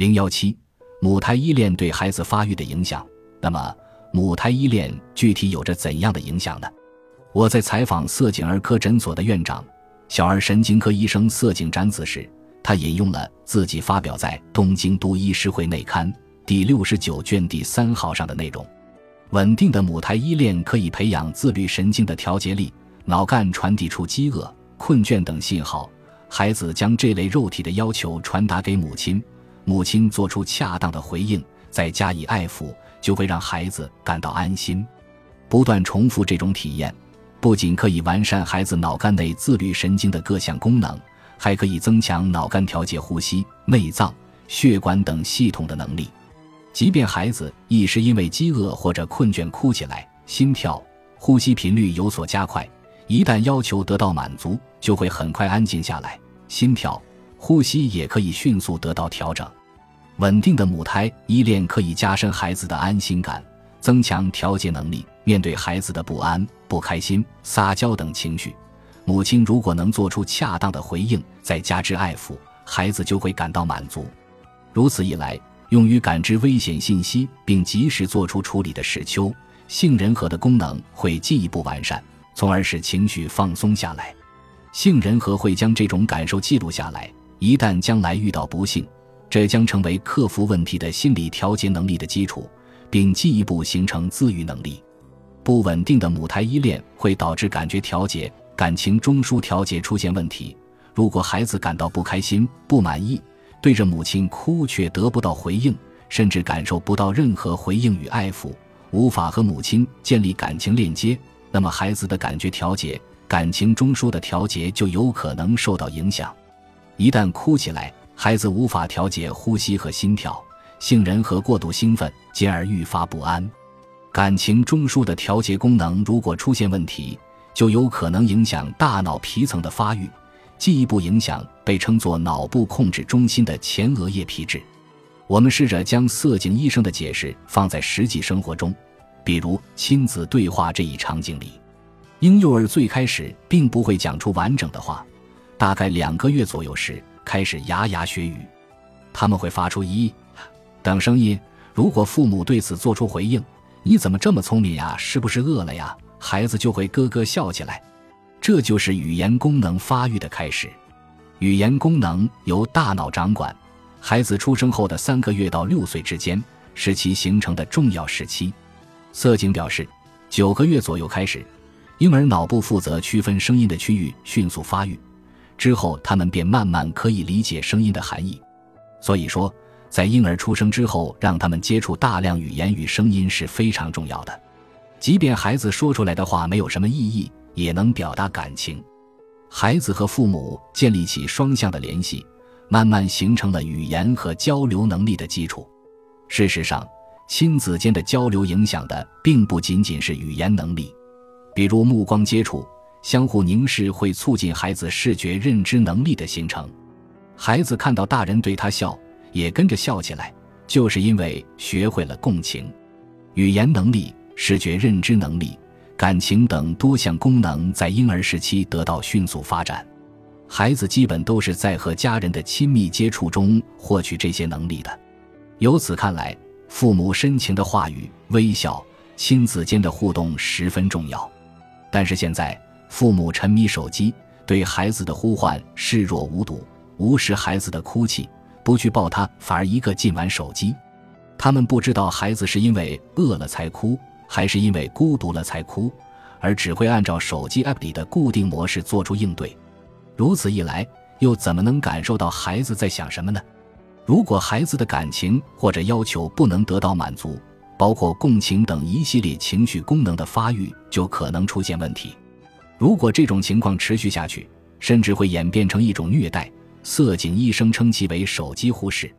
零幺七，母胎依恋对孩子发育的影响。那么，母胎依恋具体有着怎样的影响呢？我在采访色景儿科诊所的院长、小儿神经科医生色井展子时，他引用了自己发表在《东京都医师会内刊》第六十九卷第三号上的内容：稳定的母胎依恋可以培养自律神经的调节力，脑干传递出饥饿、困倦等信号，孩子将这类肉体的要求传达给母亲。母亲做出恰当的回应，再加以爱抚，就会让孩子感到安心。不断重复这种体验，不仅可以完善孩子脑干内自律神经的各项功能，还可以增强脑干调节呼吸、内脏、血管等系统的能力。即便孩子一时因为饥饿或者困倦哭起来，心跳、呼吸频率有所加快，一旦要求得到满足，就会很快安静下来，心跳。呼吸也可以迅速得到调整，稳定的母胎依恋可以加深孩子的安心感，增强调节能力。面对孩子的不安、不开心、撒娇等情绪，母亲如果能做出恰当的回应，再加之爱抚，孩子就会感到满足。如此一来，用于感知危险信息并及时做出处理的视丘杏仁核的功能会进一步完善，从而使情绪放松下来。杏仁核会将这种感受记录下来。一旦将来遇到不幸，这将成为克服问题的心理调节能力的基础，并进一步形成自愈能力。不稳定的母胎依恋会导致感觉调节、感情中枢调节出现问题。如果孩子感到不开心、不满意，对着母亲哭却得不到回应，甚至感受不到任何回应与爱抚，无法和母亲建立感情链接，那么孩子的感觉调节、感情中枢的调节就有可能受到影响。一旦哭起来，孩子无法调节呼吸和心跳，杏仁核过度兴奋，进而愈发不安。感情中枢的调节功能如果出现问题，就有可能影响大脑皮层的发育，进一步影响被称作脑部控制中心的前额叶皮质。我们试着将色井医生的解释放在实际生活中，比如亲子对话这一场景里，婴幼儿最开始并不会讲出完整的话。大概两个月左右时，开始牙牙学语，他们会发出“一”等声音。如果父母对此做出回应，“你怎么这么聪明呀？是不是饿了呀？”孩子就会咯咯笑起来。这就是语言功能发育的开始。语言功能由大脑掌管，孩子出生后的三个月到六岁之间是其形成的重要时期。色景表示，九个月左右开始，婴儿脑部负责区分声音的区域迅速发育。之后，他们便慢慢可以理解声音的含义。所以说，在婴儿出生之后，让他们接触大量语言与声音是非常重要的。即便孩子说出来的话没有什么意义，也能表达感情。孩子和父母建立起双向的联系，慢慢形成了语言和交流能力的基础。事实上，亲子间的交流影响的并不仅仅是语言能力，比如目光接触。相互凝视会促进孩子视觉认知能力的形成，孩子看到大人对他笑，也跟着笑起来，就是因为学会了共情。语言能力、视觉认知能力、感情等多项功能在婴儿时期得到迅速发展，孩子基本都是在和家人的亲密接触中获取这些能力的。由此看来，父母深情的话语、微笑、亲子间的互动十分重要。但是现在。父母沉迷手机，对孩子的呼唤视若无睹，无视孩子的哭泣，不去抱他，反而一个劲玩手机。他们不知道孩子是因为饿了才哭，还是因为孤独了才哭，而只会按照手机 app 里的固定模式做出应对。如此一来，又怎么能感受到孩子在想什么呢？如果孩子的感情或者要求不能得到满足，包括共情等一系列情绪功能的发育，就可能出现问题。如果这种情况持续下去，甚至会演变成一种虐待。色井医生称其为“手机忽视”。